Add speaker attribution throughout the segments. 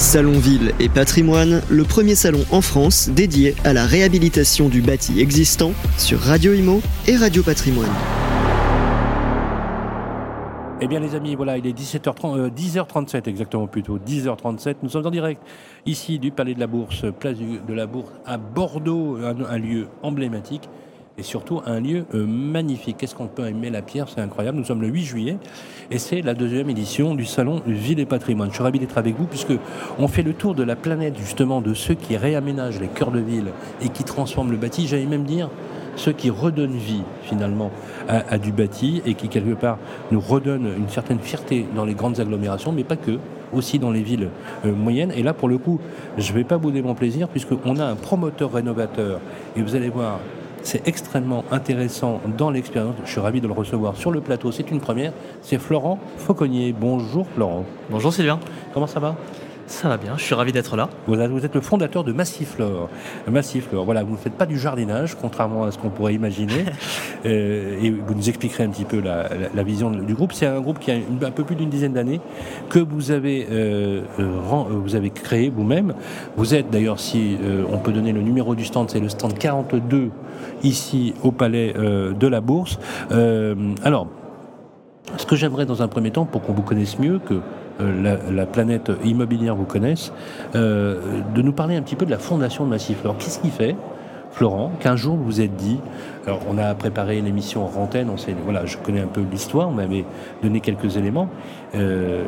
Speaker 1: Salon Ville et Patrimoine, le premier salon en France dédié à la réhabilitation du bâti existant sur Radio Imo et Radio Patrimoine.
Speaker 2: Eh bien les amis, voilà, il est 17h30, 10h37 exactement plutôt, 10h37. Nous sommes en direct ici du Palais de la Bourse, place de la Bourse à Bordeaux, un lieu emblématique et surtout un lieu euh, magnifique. Qu'est-ce qu'on peut aimer la pierre? C'est incroyable. Nous sommes le 8 juillet et c'est la deuxième édition du salon Ville et Patrimoine. Je suis ravi d'être avec vous puisque on fait le tour de la planète justement de ceux qui réaménagent les cœurs de ville et qui transforment le bâti. J'allais même dire ceux qui redonnent vie finalement à, du bâti et qui quelque part nous redonnent une certaine fierté dans les grandes agglomérations, mais pas que, aussi dans les villes euh, moyennes. Et là, pour le coup, je ne vais pas bouder mon plaisir puisqu'on a un promoteur rénovateur et vous allez voir c'est extrêmement intéressant dans l'expérience. Je suis ravi de le recevoir sur le plateau. C'est une première. C'est Florent Fauconnier. Bonjour Florent.
Speaker 3: Bonjour Sylvain.
Speaker 2: Comment ça va?
Speaker 3: Ça va bien, je suis ravi d'être là.
Speaker 2: Vous êtes le fondateur de Massiflore. Massiflore, voilà, vous ne faites pas du jardinage, contrairement à ce qu'on pourrait imaginer. Euh, et vous nous expliquerez un petit peu la, vision du groupe. C'est un groupe qui a un peu plus d'une dizaine d'années que vous avez, euh, euh, vous avez créé vous-même. Vous êtes d'ailleurs, si on peut donner le numéro du stand, c'est le stand 42 ici au Palais de la Bourse. alors, ce que j'aimerais dans un premier temps, pour qu'on vous connaisse mieux, que euh, la, planète immobilière vous connaisse, euh, de nous parler un petit peu de la fondation de Massif. Alors, qu'est-ce qui fait Florent, qu'un jour vous êtes dit, alors on a préparé une émission en on sait, voilà, je connais un peu l'histoire, on m'avait donné quelques éléments. Euh,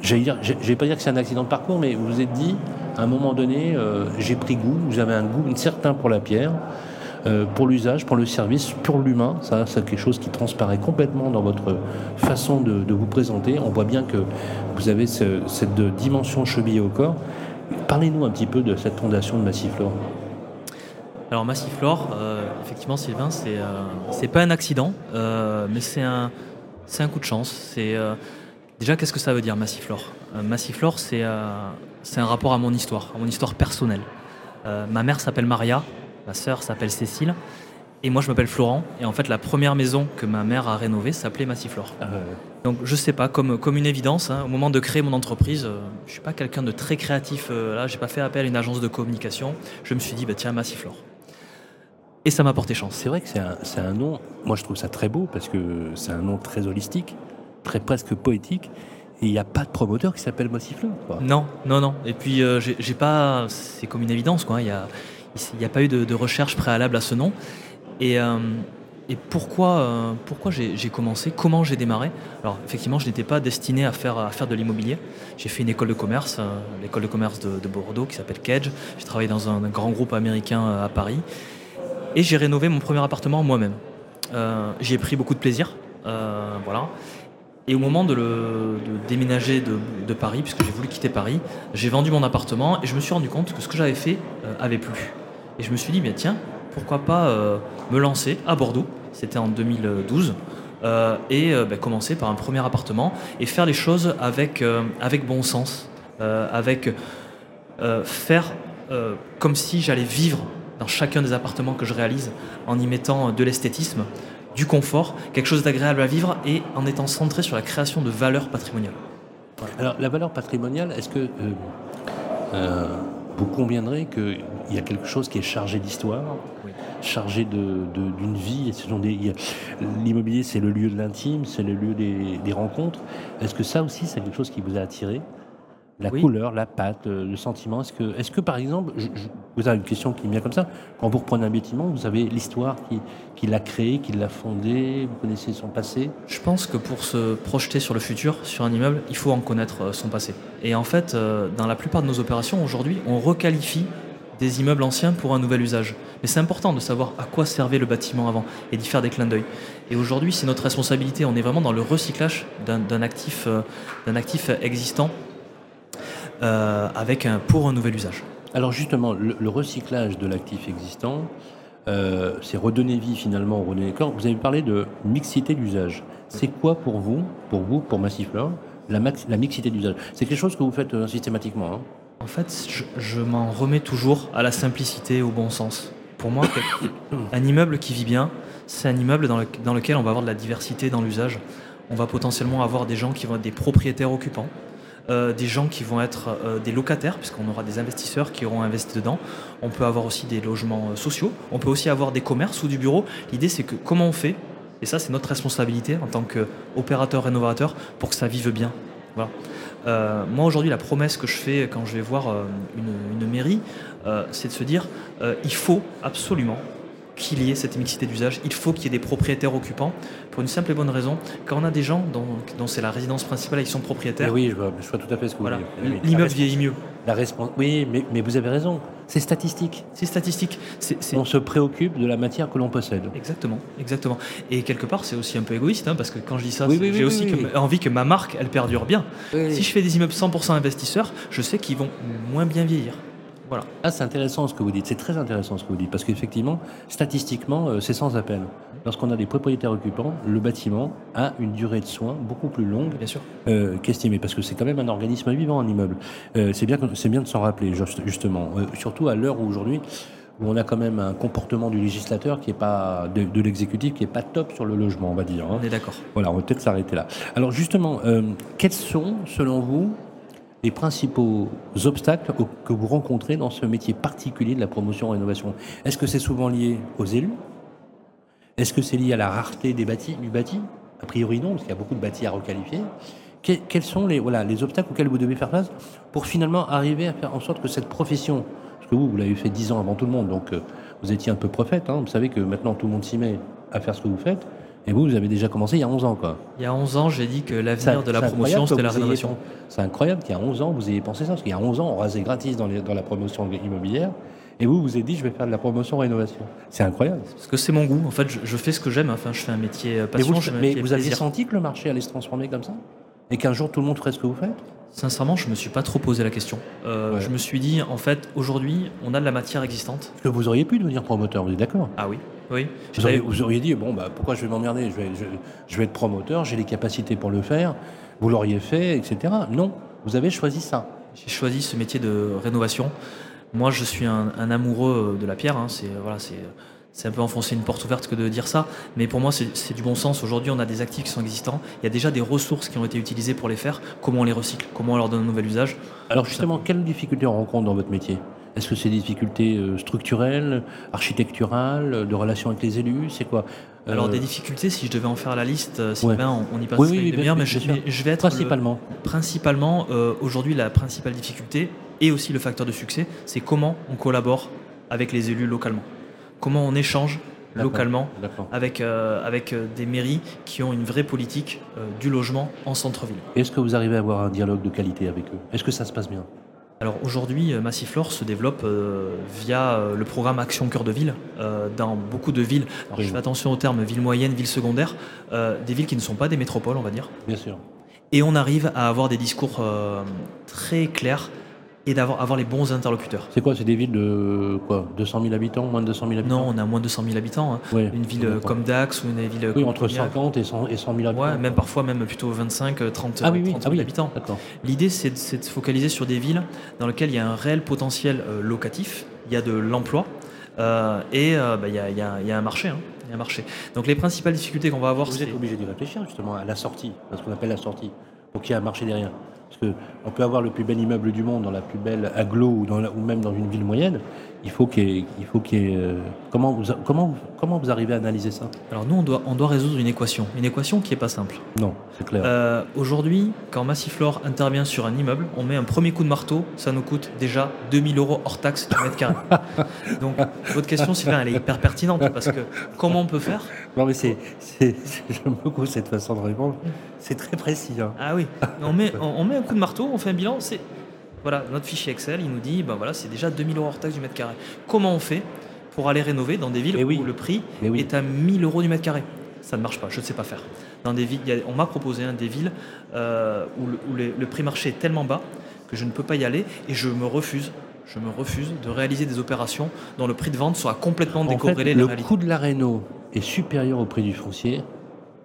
Speaker 2: je vais pas dire que c'est un accident de parcours, mais vous vous êtes dit, à un moment donné, euh, j'ai pris goût, vous avez un goût certain pour la pierre. Euh, pour l'usage, pour le service, pour l'humain. Ça, c'est quelque chose qui transparaît complètement dans votre façon de, vous présenter. On voit bien que vous avez cette dimension chevillée au corps. Parlez-nous un petit peu de cette fondation de Massiflore.
Speaker 3: Alors Massiflore, euh, effectivement Sylvain, c'est euh, pas un accident, euh, mais c'est un, un coup de chance. C'est déjà qu'est-ce que ça veut dire Massiflore? Massiflore, c'est c'est un rapport à mon histoire, à mon histoire personnelle. ma mère s'appelle Maria, Ma sœur s'appelle Cécile. Et moi, je m'appelle Florent. Et en fait, la première maison que ma mère a rénovée s'appelait Massiflore. Ah Donc, je sais pas, comme, comme une évidence, hein, au moment de créer mon entreprise, euh, je suis pas quelqu'un de très créatif. Euh, là, j'ai pas fait appel à une agence de communication. Je me suis dit, bah, tiens, Massiflore. Et ça m'a porté chance.
Speaker 2: C'est vrai que c'est un, un, nom, moi je trouve ça très beau parce que c'est un nom très holistique, très presque poétique. Et il n'y a pas de promoteur qui s'appelle Massiflore.
Speaker 3: Non, non, non. Et puis, euh, j'ai pas. C'est comme une évidence, quoi. Il y a il n'y a pas eu de, recherche préalable à ce nom. Et, euh, pourquoi, euh, j'ai commencé? Comment j'ai démarré? Alors effectivement, je n'étais pas destiné à faire, de l'immobilier. J'ai fait une école de commerce, euh, l'école de commerce de, Bordeaux qui s'appelle Kedge. J'ai travaillé dans un, grand groupe américain à Paris. Et j'ai rénové mon premier appartement moi-même. J'y ai pris beaucoup de plaisir. voilà. Et au moment de, déménager de, Paris, puisque j'ai voulu quitter Paris, j'ai vendu mon appartement et je me suis rendu compte que ce que j'avais fait avait plu. Et je me suis dit, mais tiens, pourquoi pas euh, me lancer à Bordeaux, c'était en 2012, euh, et euh, bah, commencer par un premier appartement et faire les choses avec, avec bon sens, avec faire comme si j'allais vivre dans chacun des appartements que je réalise en y mettant de l'esthétisme, du confort, quelque chose d'agréable à vivre et en étant centré sur la création de valeurs patrimoniales.
Speaker 2: Alors la valeur patrimoniale, est-ce que vous conviendrez qu'il y a quelque chose qui est chargé d'histoire, chargé d'une vie. L'immobilier, c'est le lieu de l'intime, c'est le lieu des, rencontres. Est-ce que ça aussi, c'est quelque chose qui vous a attiré? La couleur, la pâte, euh, le sentiment. Est-ce que, est que par exemple, vous avez une question qui me vient comme ça, quand vous reprenez un bâtiment, vous avez l'histoire qui, qui l'a créé, qui l'a fondé, vous connaissez son passé?
Speaker 3: Je pense que pour se projeter sur le futur, sur un immeuble, il faut en connaître euh, son passé. Et en fait, euh, dans la plupart de nos opérations, aujourd'hui, on requalifie des immeubles anciens pour un nouvel usage. Mais c'est important de savoir à quoi servait le bâtiment avant et d'y faire des clins d'œil. Et aujourd'hui, c'est notre responsabilité. On est vraiment dans le recyclage d'un actif, existant avec un, pour un nouvel usage.
Speaker 2: Alors justement, le, recyclage de l'actif existant, euh, c'est redonner vie finalement au redonner corps. Vous avez parlé de mixité d'usage. C'est quoi pour vous, pour vous, pour Massiflore, la, la mixité d'usage? C'est quelque chose que vous faites euh, systématiquement hein?
Speaker 3: En fait, je, m'en remets toujours à la simplicité, au bon sens. Pour moi, un immeuble qui vit bien, c'est un immeuble dans, dans lequel on va avoir de la diversité dans l'usage. On va potentiellement avoir des gens qui vont être des propriétaires occupants, euh, des gens qui vont être euh, des locataires, puisqu'on aura des investisseurs qui auront investi dedans. On peut avoir aussi des logements euh, sociaux. On peut aussi avoir des commerces ou du bureau. L'idée, c'est que comment on fait, et ça, c'est notre responsabilité en tant qu'opérateur rénovateur, pour que ça vive bien. Moi aujourd'hui, la promesse que je fais quand je vais voir une, une mairie, c'est de se dire, il faut absolument qu'il y ait cette mixité d'usage, il faut qu'il y ait des propriétaires occupants, pour une simple et bonne raison, quand on a des gens dont, dont c'est la résidence principale et ils sont
Speaker 2: Mais
Speaker 3: propriétaires,
Speaker 2: oui, je vois, je vois tout à fait ce que
Speaker 3: voilà,
Speaker 2: vous voulez
Speaker 3: l'immeuble vieillit mieux.
Speaker 2: La Oui, mais, mais vous avez raison. C'est statistique.
Speaker 3: C'est statistique.
Speaker 2: On se préoccupe de la matière que l'on possède.
Speaker 3: Exactement, exactement. Et quelque part, c'est aussi un peu égoïste, hein, parce que quand je dis ça,
Speaker 2: Oui, oui,
Speaker 3: j'ai
Speaker 2: oui,
Speaker 3: aussi que- envie que ma marque, elle perdure bien. Si je fais des immeubles 100% investisseurs, je sais qu'ils vont moins bien vieillir. Voilà.
Speaker 2: Ah, c'est intéressant ce que vous dites. C'est très intéressant ce que vous dites. Parce qu'effectivement, statistiquement, euh, c'est sans appel. Lorsqu'on a des propriétaires occupants, le bâtiment a une durée de soins beaucoup plus longue
Speaker 3: Bien sûr.
Speaker 2: euh, qu'estimé, parce que c'est quand même un organisme vivant, un immeuble. Euh, c'est bien, c'est bien de s'en rappeler, juste- justement. Euh, surtout à l'heure où aujourd'hui, où on a quand même un comportement du législateur qui est pas de, de l'exécutif qui est pas top sur le logement, on va dire. hein.
Speaker 3: On est d'accord.
Speaker 2: Voilà, on va peut-être s'arrêter là. Alors justement, quels sont, selon vous, les principaux obstacles que vous rencontrez dans ce métier particulier de la promotion-rénovation Est-ce que c'est souvent lié aux élus? Est-ce que c'est lié à la rareté des du bâti? A priori non, parce qu'il y a beaucoup de bâtis à requalifier. Que- quels sont les obstacles auxquels vous devez faire face pour finalement arriver à faire en sorte que cette profession, parce que vous, vous l'avez fait dix ans avant tout le monde, donc euh, vous étiez un peu prophète, hein, vous savez que maintenant tout le monde s'y met à faire ce que vous faites, et vous, vous avez déjà commencé il y a 11 ans. Quoi.
Speaker 3: Il y a 11 ans, j'ai dit que l'avenir de la promotion, c'était la
Speaker 2: ayez
Speaker 3: rénovation.
Speaker 2: C'est incroyable qu'il y a 11 ans, vous ayez pensé ça, parce qu'il y a 11 ans, on rasait gratis dans, les- dans la promotion immobilière, et vous, vous êtes dit, je vais faire de la promotion-rénovation. C'est incroyable.
Speaker 3: Parce que c'est mon goût. En fait, je, je fais ce que j'aime. Enfin, je fais un métier euh,
Speaker 2: Mais
Speaker 3: passion.
Speaker 2: vous,
Speaker 3: je
Speaker 2: mais
Speaker 3: métier
Speaker 2: vous aviez senti que le marché allait se transformer comme ça? Et qu'un jour, tout le monde ferait ce que vous faites?
Speaker 3: Sincèrement, je me suis pas trop posé la question. Euh,
Speaker 2: Ouais.
Speaker 3: Je me suis dit, en fait, aujourd'hui, on a de la matière existante.
Speaker 2: Parce que vous auriez pu devenir promoteur, vous êtes d'accord?
Speaker 3: Ah oui, oui.
Speaker 2: vous auriez, vous auriez dit, bon, bah, pourquoi je vais m'emmerder? Je vais, je, je vais être promoteur, j'ai les capacités pour le faire, vous l'auriez fait, etc. Non, vous avez choisi ça.
Speaker 3: J'ai choisi ce métier de rénovation. Moi, je suis un, un amoureux de la pierre. hein. C'est voilà, c'est un peu enfoncer une porte ouverte que de dire ça, mais pour moi, c'est c'est du bon sens. Aujourd'hui, on a des actifs qui sont existants. Il y a déjà des ressources qui ont été utilisées pour les faire. Comment on les recycle? Comment on leur donne un nouvel usage?
Speaker 2: Alors justement, quelles difficultés on rencontre dans votre métier? Est-ce que c'est des difficultés euh, structurelles, architecturales, de relations avec les élus C'est quoi? Euh,
Speaker 3: Alors, des difficultés, si je devais en faire la liste, euh, Sylvain, on, on y passe
Speaker 2: Oui, oui,
Speaker 3: une
Speaker 2: oui, bien-
Speaker 3: mais je, mais vais être le-
Speaker 2: Principalement.
Speaker 3: Principalement, euh, aujourd'hui, la principale difficulté et aussi le facteur de succès, c'est comment on collabore avec les élus localement. Comment on échange localement avec, euh, avec euh, des mairies qui ont une vraie politique euh, du logement en centre-ville.
Speaker 2: Est-ce que vous arrivez à avoir un dialogue de qualité avec eux? Est-ce que ça se passe bien?
Speaker 3: Alors aujourd'hui, euh, Massiflore se développe euh, via euh, le programme Action Cœur de Ville euh, dans beaucoup de villes. Alors
Speaker 2: Oui.
Speaker 3: je fais attention au terme ville moyenne, ville secondaire, euh, des villes qui ne sont pas des métropoles, on va dire.
Speaker 2: Bien sûr.
Speaker 3: Et on arrive à avoir des discours très clairs et d'avoir avoir les bons interlocuteurs.
Speaker 2: C'est quoi C'est des villes de quoi 200 000 habitants Moins de 200 000 habitants?
Speaker 3: Non, on a moins de 200 000 habitants. hein. Une ville comme Dax ou une ville
Speaker 2: Oui, entre
Speaker 3: Cognac.
Speaker 2: 50 et 100, et 100 000 habitants.
Speaker 3: Ouais, même parfois même plutôt 25, euh, 30,
Speaker 2: Ah oui, oui,
Speaker 3: 30
Speaker 2: ah
Speaker 3: 000
Speaker 2: oui.
Speaker 3: habitants. L'idée, c'est de, de se focaliser sur des villes dans lesquelles il y a un réel potentiel euh, locatif, il y a de l'emploi euh, et euh, bah, il y, a, il y a- il y a un marché. hein. Un marché. Donc les principales difficultés qu'on va avoir,
Speaker 2: Vous
Speaker 3: c'est
Speaker 2: êtes obligé d'y réfléchir justement à la sortie, à ce qu'on appelle la sortie. Donc il y a un marché derrière. Parce que on peut avoir le plus bel immeuble du monde dans la plus belle la- ou même dans une ville moyenne. Il faut qu'il faut qu'il euh, comment, vous, comment, comment vous arrivez à analyser ça?
Speaker 3: Alors nous, on doit, on doit résoudre une équation. Une équation qui n'est pas simple.
Speaker 2: Non, c'est clair.
Speaker 3: Euh, Aujourd'hui, quand Massiflore intervient sur un immeuble, on met un premier coup de marteau, ça nous coûte déjà 2000 euros hors taxe du mètre carré. Donc votre question, Sylvain, elle est hyper pertinente parce que comment on peut faire?
Speaker 2: Non mais c'est, j'aime beaucoup cette façon de répondre. C'est très précis. hein.
Speaker 3: Ah oui, on met, on, on met un coup de marteau, on fait un bilan, c'est voilà notre fichier Excel, il nous dit ben voilà c'est déjà 2000 euros hors taxe du mètre carré. Comment on fait pour aller rénover dans des villes
Speaker 2: oui.
Speaker 3: où le prix
Speaker 2: Mais oui.
Speaker 3: est à 1000 euros du mètre carré? Ça ne marche pas, je ne sais pas faire. Dans des villes, il y a- on m'a proposé hein, des villes euh, où, le, où les- le prix marché est tellement bas que je ne peux pas y aller et je me refuse. Je me refuse de réaliser des opérations dont le prix de vente soit complètement
Speaker 2: En fait,
Speaker 3: décorrélé
Speaker 2: le
Speaker 3: réalité.
Speaker 2: coût de la réno est supérieur au prix du foncier.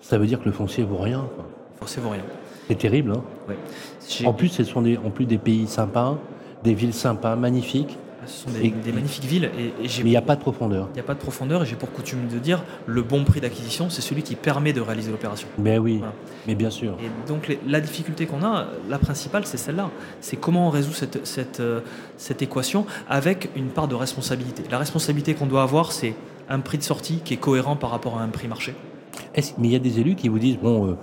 Speaker 2: Ça veut dire que le foncier vaut rien. quoi.
Speaker 3: Forcément rien.
Speaker 2: C'est terrible. hein.
Speaker 3: Ouais.
Speaker 2: En plus, ce sont des, en plus des pays sympas, des villes sympas, magnifiques.
Speaker 3: Ce sont des,
Speaker 2: Et-
Speaker 3: des magnifiques villes. Et, et j'ai
Speaker 2: Mais il n'y a pas de profondeur.
Speaker 3: il n'y a pas de profondeur et j'ai pour coutume de dire le bon prix d'acquisition, c'est celui qui permet de réaliser l'opération.
Speaker 2: Mais oui,
Speaker 3: Voilà.
Speaker 2: mais bien sûr.
Speaker 3: Et donc les- la difficulté qu'on a, la principale, c'est celle-là. C'est comment on résout cette, cette, euh, cette équation avec une part de responsabilité. La responsabilité qu'on doit avoir, c'est un prix de sortie qui est cohérent par rapport à un prix marché.
Speaker 2: Est-ce- mais il y a des élus qui vous disent bon, euh,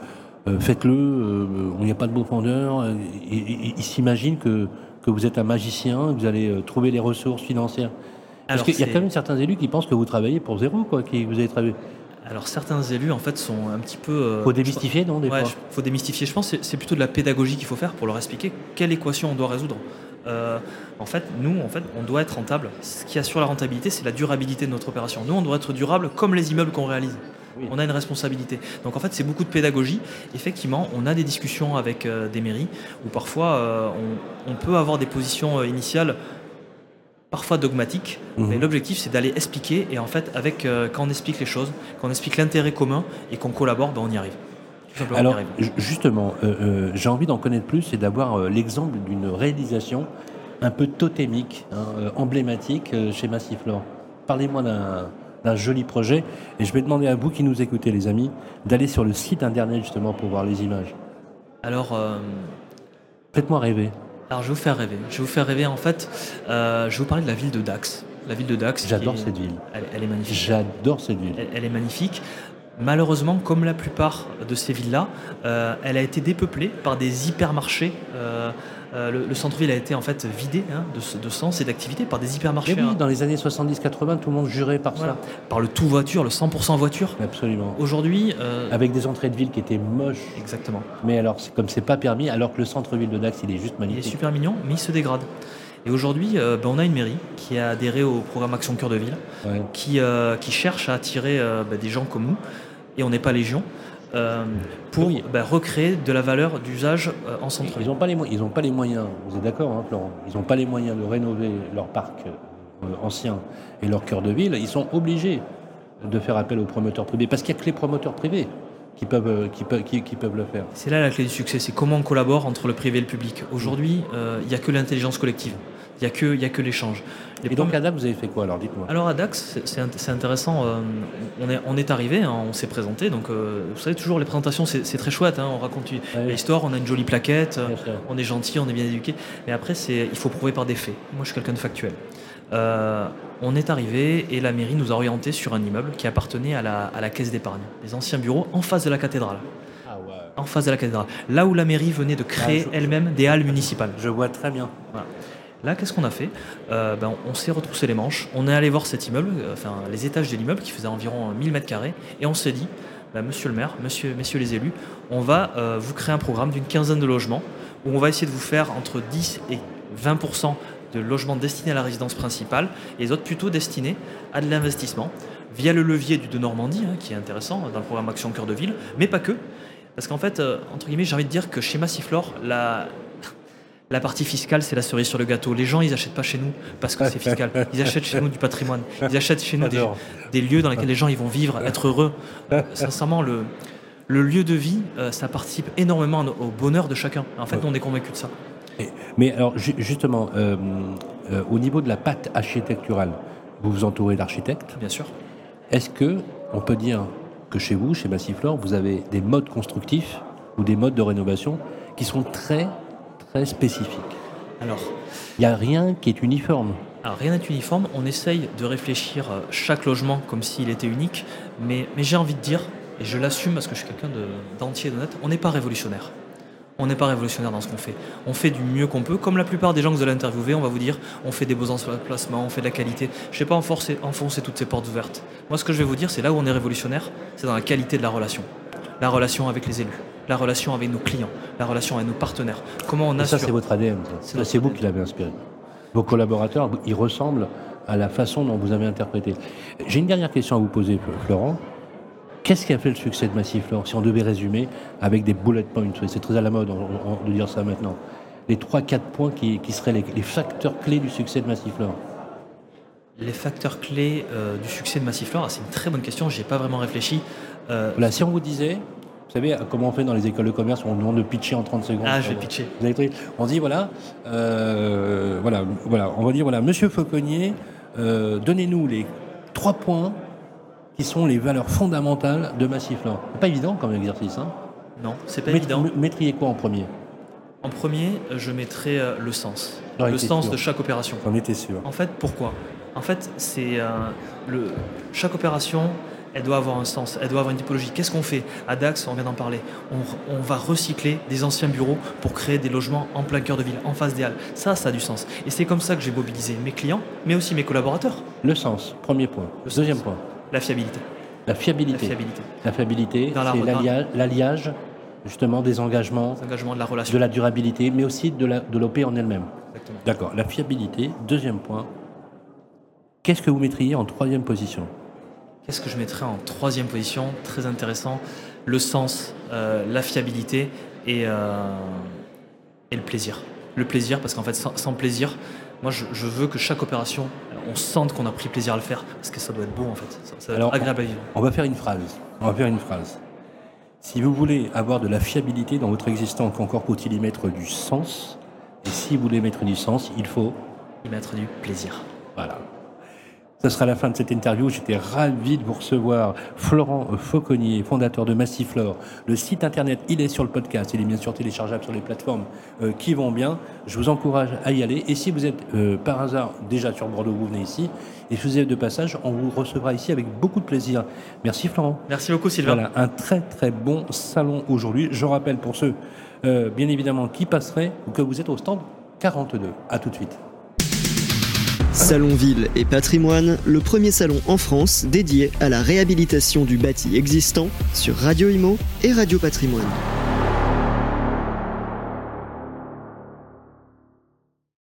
Speaker 2: euh, faites-le, euh, il n'y a pas de profondeur. euh, ils s'imaginent que, que vous êtes un magicien, que vous allez euh, trouver les ressources financières. Parce qu'il y a quand même certains élus qui pensent que vous travaillez pour zéro, quoi, qui vous avez travaillé.
Speaker 3: alors certains élus, en fait, sont un petit peu... euh,
Speaker 2: Faut démystifier, non, des
Speaker 3: Ouais,
Speaker 2: fois
Speaker 3: il faut démystifier. Je pense c'est plutôt de la pédagogie qu'il faut faire pour leur expliquer quelle équation on doit résoudre. Euh, en fait, nous, en fait, on doit être rentable. Ce qui assure la rentabilité, c'est la durabilité de notre opération. Nous, on doit être durable comme les immeubles qu'on réalise.
Speaker 2: Oui.
Speaker 3: On a une responsabilité. Donc, en fait, c'est beaucoup de pédagogie. Effectivement, on a des discussions avec euh, des mairies où parfois euh, on, on peut avoir des positions initiales parfois dogmatiques,
Speaker 2: Mhm.
Speaker 3: mais l'objectif c'est d'aller expliquer et en fait avec euh, quand on explique les choses, quand on explique l'intérêt commun et qu'on collabore, ben, on y arrive.
Speaker 2: Alors, justement, euh, euh, j'ai envie d'en connaître plus et d'avoir euh, l'exemple d'une réalisation un peu totémique, hein, emblématique chez Massiflore. Parlez-moi d'un d'un joli projet et je vais demander à vous qui nous écoutez, les amis, d'aller sur le site internet justement pour voir les images.
Speaker 3: Alors, euh,
Speaker 2: Faites-moi rêver.
Speaker 3: alors, je vais vous faire rêver. Je vais vous faire rêver en fait. euh, je vais vous parler de la ville de Dax. La ville de Dax.
Speaker 2: J'adore
Speaker 3: est-
Speaker 2: cette ville.
Speaker 3: Elle, elle est magnifique.
Speaker 2: J'adore cette ville.
Speaker 3: Elle, elle est magnifique. Malheureusement, comme la plupart de ces villes-là, euh, elle a été dépeuplée par des hypermarchés. Euh, euh, le le centre-ville a été en fait vidé hein, de, de sens et d'activité par des
Speaker 2: Mais
Speaker 3: hypermarchés.
Speaker 2: oui,
Speaker 3: hein.
Speaker 2: dans les années 70-80, tout le monde jurait par
Speaker 3: Voilà. Par le tout voiture, le 100% voiture.
Speaker 2: ça. Absolument.
Speaker 3: Aujourd'hui,
Speaker 2: Avec des entrées de ville qui étaient moches.
Speaker 3: exactement.
Speaker 2: Mais alors, comme c'est pas permis, alors que le centre-ville de Dax, il est juste
Speaker 3: Il est
Speaker 2: magnifique.
Speaker 3: super mignon, mais il se dégrade. Et aujourd'hui, euh, ben, on a une mairie qui a adhéré au programme Action Cœur de Ville,
Speaker 2: Ouais.
Speaker 3: qui, euh, qui cherche à attirer euh, ben, des gens comme nous, et on n'est pas légion, euh, pour
Speaker 2: Oui.
Speaker 3: ben, recréer de la valeur d'usage euh, en
Speaker 2: Ils
Speaker 3: centre-ville.
Speaker 2: n'ont pas, les mo- ils ont pas les moyens, vous êtes d'accord, hein, Florent? Ils n'ont pas les moyens de rénover leur parc euh, ancien et leur cœur de ville. Ils sont obligés de faire appel aux promoteurs privés, parce qu'il n'y a que les promoteurs privés qui peuvent, euh, qui peuvent, qui, qui peuvent le faire.
Speaker 3: C'est là la clé du succès, c'est comment on collabore entre le privé et le public. Aujourd'hui, euh, il n'y a que l'intelligence collective, il n'y a que, il y a que l'échange. Les
Speaker 2: Et donc à Dax, vous avez fait quoi alors Dites-moi.
Speaker 3: Alors à Dax, c'est- c'est int- c'est intéressant. euh, on, est, on est arrivé, hein, on s'est présenté. Donc, euh, vous savez, toujours les présentations, c'est très chouette. hein, on raconte une-
Speaker 2: Ouais.
Speaker 3: l'histoire, on a une jolie plaquette, euh, on est gentil, on est bien éduqué. Mais après, il faut prouver par des faits. Moi, je suis quelqu'un de factuel. Euh, on est arrivé et la mairie nous a orientés sur un immeuble qui appartenait à la, à la caisse d'épargne, les anciens bureaux en face de la cathédrale.
Speaker 2: Ah ouais.
Speaker 3: En face de la cathédrale. Là où la mairie venait de créer
Speaker 2: Ah, je-
Speaker 3: elle-même des halles municipales.
Speaker 2: Je vois très bien.
Speaker 3: Là, qu'est-ce qu'on a fait? Euh, ben, On s'est retroussé les manches, on est allé voir cet immeuble, enfin les étages de l'immeuble qui faisait environ 1000 mètres carrés, et on s'est dit, ben, monsieur le maire, monsieur, messieurs les élus, on va euh, vous créer un programme d'une quinzaine de logements où on va essayer de vous faire entre 10 et 20 de logements destinés à la résidence principale et les autres plutôt destinés à de l'investissement via le levier du de Normandie, hein, qui est intéressant dans le programme Action Cœur de Ville, mais pas que. Parce qu'en fait, euh, entre guillemets, j'ai envie de dire que chez Massiflore, la, la partie fiscale, c'est la cerise sur le gâteau. Les gens, ils achètent pas chez nous parce que c'est fiscal. Ils achètent chez nous du patrimoine. Ils achètent chez nous des, lieux dans lesquels les gens ils vont vivre, être heureux. Euh, sincèrement, le, le lieu de vie, euh, ça participe énormément au bonheur de chacun. En fait, nous, on est convaincus de ça.
Speaker 2: Mais alors, ju- justement, euh, euh, au niveau de la patte architecturale, vous vous entourez d'architectes.
Speaker 3: Bien sûr.
Speaker 2: Est-ce que on peut dire que chez vous, chez Massiflore, vous avez des modes constructifs ou des modes de rénovation qui sont très, très spécifiques?
Speaker 3: Alors,
Speaker 2: Il n'y a rien qui est uniforme.
Speaker 3: alors, rien n'est uniforme. On essaye de réfléchir euh, chaque logement comme s'il était unique. Mais, mais j'ai envie de dire, et je l'assume parce que je suis quelqu'un de- d'entier et d'honnête, on n'est pas révolutionnaire. On n'est pas révolutionnaire dans ce qu'on fait. On fait du mieux qu'on peut. Comme la plupart des gens que vous allez interviewer, on va vous dire on fait des beaux emplacements, on fait de la qualité. Je ne vais pas enfoncer, enfoncer toutes ces portes ouvertes. Moi, ce que je vais vous dire, c'est là où on est révolutionnaire, c'est dans la qualité de la relation. La relation avec les élus, la relation avec nos clients, la relation avec nos partenaires. Comment on
Speaker 2: Et ça,
Speaker 3: assure.
Speaker 2: c'est votre ADN.
Speaker 3: C'est
Speaker 2: vous qui l'avez inspiré. Vos collaborateurs, ils ressemblent à la façon dont vous avez interprété. J'ai une dernière question à vous poser, Florent. Qu'est-ce qui a fait le succès de Massiflore Si on devait résumer avec des bullet points, c'est très à la mode de dire ça maintenant. Les 3-4 points qui, qui seraient les, les facteurs clés du succès de Massiflore.
Speaker 3: Les facteurs clés euh, du succès de Massiflore, ah, c'est une très bonne question, j'y ai pas vraiment réfléchi. Euh,
Speaker 2: Voilà, si on vous disait, Vous savez comment on fait dans les écoles de commerce où on demande de pitcher en 30 secondes
Speaker 3: Ah, je vais pitcher.
Speaker 2: On dit voilà, euh, voilà, voilà, on va dire voilà, Monsieur Fauconnier, euh, donnez-nous les trois points qui sont les valeurs fondamentales de Massiflore. C'est pas évident comme exercice. Hein
Speaker 3: Non, c'est pas
Speaker 2: Maît-
Speaker 3: évident.
Speaker 2: Mettriez quoi en premier?
Speaker 3: En premier, euh, je mettrai euh, le sens. Le sens
Speaker 2: sûr.
Speaker 3: de chaque opération.
Speaker 2: J'en étais sûr.
Speaker 3: En fait, pourquoi? En fait, c'est euh, le chaque opération, elle doit avoir un sens, elle doit avoir une typologie. Qu'est-ce qu'on fait? À Dax, on vient d'en parler. On, on va recycler des anciens bureaux pour créer des logements en plein cœur de ville, en face des halles. Ça, ça a du sens. Et c'est comme ça que j'ai mobilisé mes clients, mais aussi mes collaborateurs.
Speaker 2: Le sens, premier point.
Speaker 3: Le sens.
Speaker 2: Deuxième point,
Speaker 3: La fiabilité.
Speaker 2: la
Speaker 3: La
Speaker 2: fiabilité.
Speaker 3: fiabilité.
Speaker 2: La fiabilité,
Speaker 3: la-
Speaker 2: c'est
Speaker 3: dans-
Speaker 2: l'allia- l'alliage justement des engagements,
Speaker 3: de la relation.
Speaker 2: de la durabilité, mais aussi de l'OP en elle-même. D'accord, la fiabilité. Deuxième point, qu'est-ce que vous mettriez en troisième position?
Speaker 3: Qu'est-ce que je mettrais en troisième position? Très intéressant. Le sens, euh, la fiabilité et, euh, et le plaisir. Le plaisir, parce qu'en fait, sans, sans plaisir, moi, je, je veux que chaque opération, on sente qu'on a pris plaisir à le faire, parce que ça doit être beau, en fait. Ça, ça doit
Speaker 2: Alors,
Speaker 3: être agréable à vivre.
Speaker 2: On va faire une phrase. On va faire une phrase. Si vous voulez avoir de la fiabilité dans votre existence, encore faut-il y mettre du sens. Et si vous voulez mettre du sens, il faut
Speaker 3: Y mettre du plaisir.
Speaker 2: Voilà. Ce sera la fin de cette interview. J'étais ravi de vous recevoir. Florent Fauconnier, fondateur de Massiflore. Le site internet, il est sur le podcast. Il est bien sûr téléchargeable sur les plateformes euh, qui vont bien. Je vous encourage à y aller. Et si vous êtes euh, par hasard déjà sur Bordeaux, vous venez ici. Et si vous êtes de passage, on vous recevra ici avec beaucoup de plaisir. Merci Florent.
Speaker 3: Merci beaucoup, Sylvain.
Speaker 2: Voilà, un très très bon salon aujourd'hui. Je rappelle pour ceux, euh, bien évidemment, qui passeraient ou que vous êtes au stand 42. À tout de suite.
Speaker 1: Salon Ville et Patrimoine, le premier salon en France dédié à la réhabilitation du bâti existant sur Radio Imo et Radio Patrimoine.